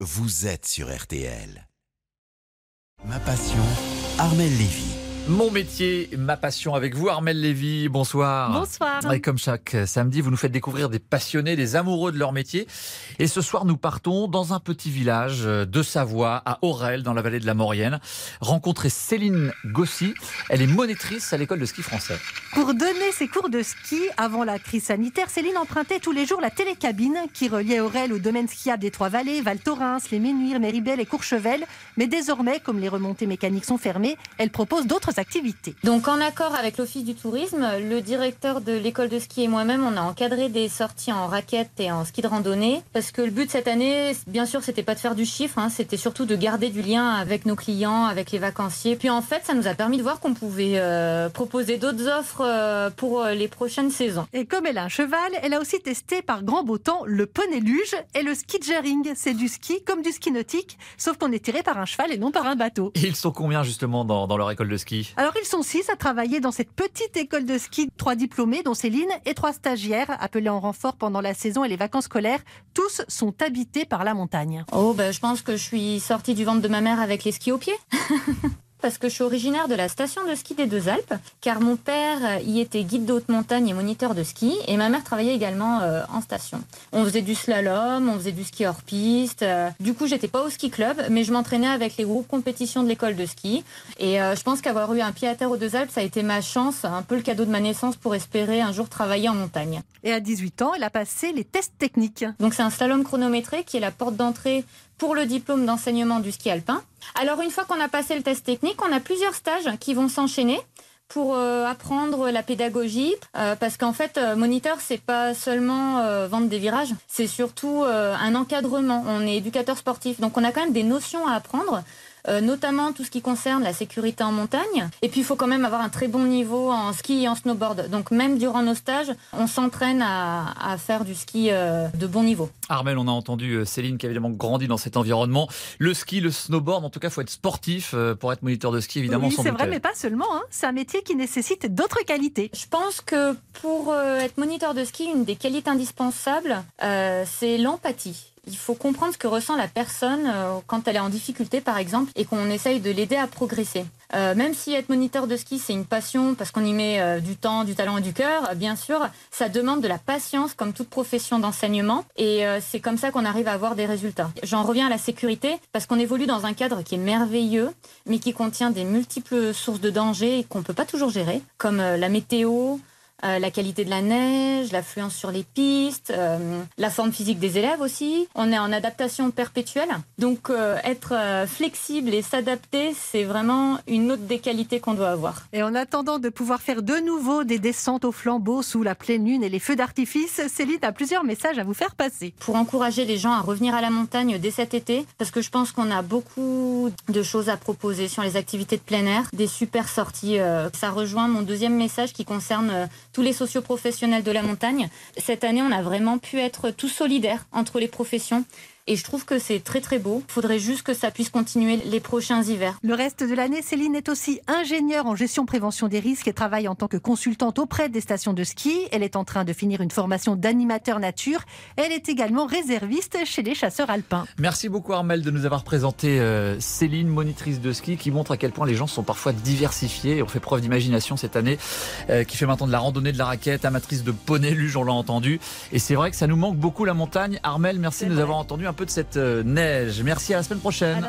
vous êtes sur RTL. Ma passion, Armel Lévy. Mon métier, ma passion avec vous, Armel Lévy. Bonsoir. Bonsoir. Et comme chaque samedi, vous nous faites découvrir des passionnés, des amoureux de leur métier. Et ce soir, nous partons dans un petit village de Savoie, à Aurel, dans la vallée de la Maurienne, rencontrer Céline Gossy. Elle est monitrice à l'école de ski français. Pour donner ses cours de ski avant la crise sanitaire, Céline empruntait tous les jours la télécabine qui reliait Aurel au domaine skiable des Trois-Vallées, Val Thorens, les Ménuires, Méribel et Courchevel. Mais désormais, comme les remontées mécaniques sont fermées, elle propose d'autres activités. Donc en accord avec l'Office du tourisme, le directeur de l'école de ski et moi-même, on a encadré des sorties en raquettes et en ski de randonnée parce que le but cette année, bien sûr, c'était pas de faire du chiffre, hein, c'était surtout de garder du lien avec nos clients, avec les vacanciers. Puis en fait, ça nous a permis de voir qu'on pouvait euh, proposer d'autres offres euh, pour euh, les prochaines saisons. Et comme elle a un cheval, elle a aussi testé par grand beau temps le poney luge et le ski jaring. C'est du ski comme du ski nautique, sauf qu'on est tiré par un cheval et non par un bateau. Et ils sont combien justement dans, dans leur école de ski? Alors ils sont six à travailler dans cette petite école de ski, trois diplômés dont Céline et trois stagiaires appelés en renfort pendant la saison et les vacances scolaires. Tous sont habités par la montagne. Oh, ben, je pense que je suis sortie du ventre de ma mère avec les skis aux pieds. Parce que je suis originaire de la station de ski des Deux Alpes, car mon père euh, y était guide de haute montagne et moniteur de ski, et ma mère travaillait également euh, en station. On faisait du slalom, on faisait du ski hors piste. euh, du coup, j'étais pas au ski club, mais je m'entraînais avec les groupes compétitions de l'école de ski. Et euh, je pense qu'avoir eu un pied à terre aux Deux Alpes, ça a été ma chance, un peu le cadeau de ma naissance pour espérer un jour travailler en montagne. Et à 18 ans, elle a passé les tests techniques. Donc c'est un slalom chronométré qui est la porte d'entrée pour le diplôme d'enseignement du ski alpin. Alors une fois qu'on a passé le test technique, on a plusieurs stages qui vont s'enchaîner pour euh, apprendre la pédagogie euh, parce qu'en fait euh, moniteur c'est pas seulement euh, vendre des virages c'est surtout un encadrement on est éducateur sportif donc on a quand même des notions à apprendre euh, notamment tout ce qui concerne la sécurité en montagne. Et puis, il faut quand même avoir un très bon niveau en ski et en snowboard. Donc, même durant nos stages, on s'entraîne à, à faire du ski euh, de bon niveau. Armel, on a entendu euh, Céline qui a évidemment grandi dans cet environnement. Le ski, le snowboard, en tout cas, faut être sportif pour être moniteur de ski, évidemment. oui, c'est vrai, mais pas seulement. hein. C'est un métier qui nécessite d'autres qualités. Je pense que pour euh, être moniteur de ski, une des qualités indispensables, euh, c'est l'empathie. Il faut comprendre ce que ressent la personne euh, quand elle est en difficulté, par exemple, et qu'on essaye de l'aider à progresser. Euh, même si être moniteur de ski, c'est une passion, parce qu'on y met euh, du temps, du talent et du cœur, bien sûr, ça demande de la patience, comme toute profession d'enseignement, et c'est comme ça qu'on arrive à avoir des résultats. J'en reviens à la sécurité, parce qu'on évolue dans un cadre qui est merveilleux, mais qui contient des multiples sources de danger qu'on peut pas toujours gérer, comme la météo, euh, la qualité de la neige, l'affluence sur les pistes, euh, la forme physique des élèves aussi. On est en adaptation perpétuelle. Donc euh, être flexible et s'adapter, c'est vraiment une autre des qualités qu'on doit avoir. Et en attendant de pouvoir faire de nouveau des descentes au flambeau sous la pleine lune et les feux d'artifice, Céline a plusieurs messages à vous faire passer. Pour encourager les gens à revenir à la montagne dès cet été, parce que je pense qu'on a beaucoup de choses à proposer sur les activités de plein air, des super sorties. ça rejoint mon deuxième message qui concerne tous les socioprofessionnels de la montagne. Cette année, on a vraiment pu être tous solidaires entre les professions. Et je trouve que c'est très très beau. Il faudrait juste que ça puisse continuer les prochains hivers. Le reste de l'année, Céline est aussi ingénieure en gestion prévention des risques et travaille en tant que consultante auprès des stations de ski. Elle est en train de finir une formation d'animateur nature. Elle est également réserviste chez les chasseurs alpins. Merci beaucoup Armel de nous avoir présenté euh, Céline, monitrice de ski, qui montre à quel point les gens sont parfois diversifiés et ont fait preuve d'imagination cette année, euh, qui fait maintenant de la randonnée, de la raquette, amatrice de poney luge, on l'a entendu. Et c'est vrai que ça nous manque beaucoup la montagne. Armel, merci de nous vrai. avoir entendu un peu de cette euh, neige. Merci. À la semaine prochaine.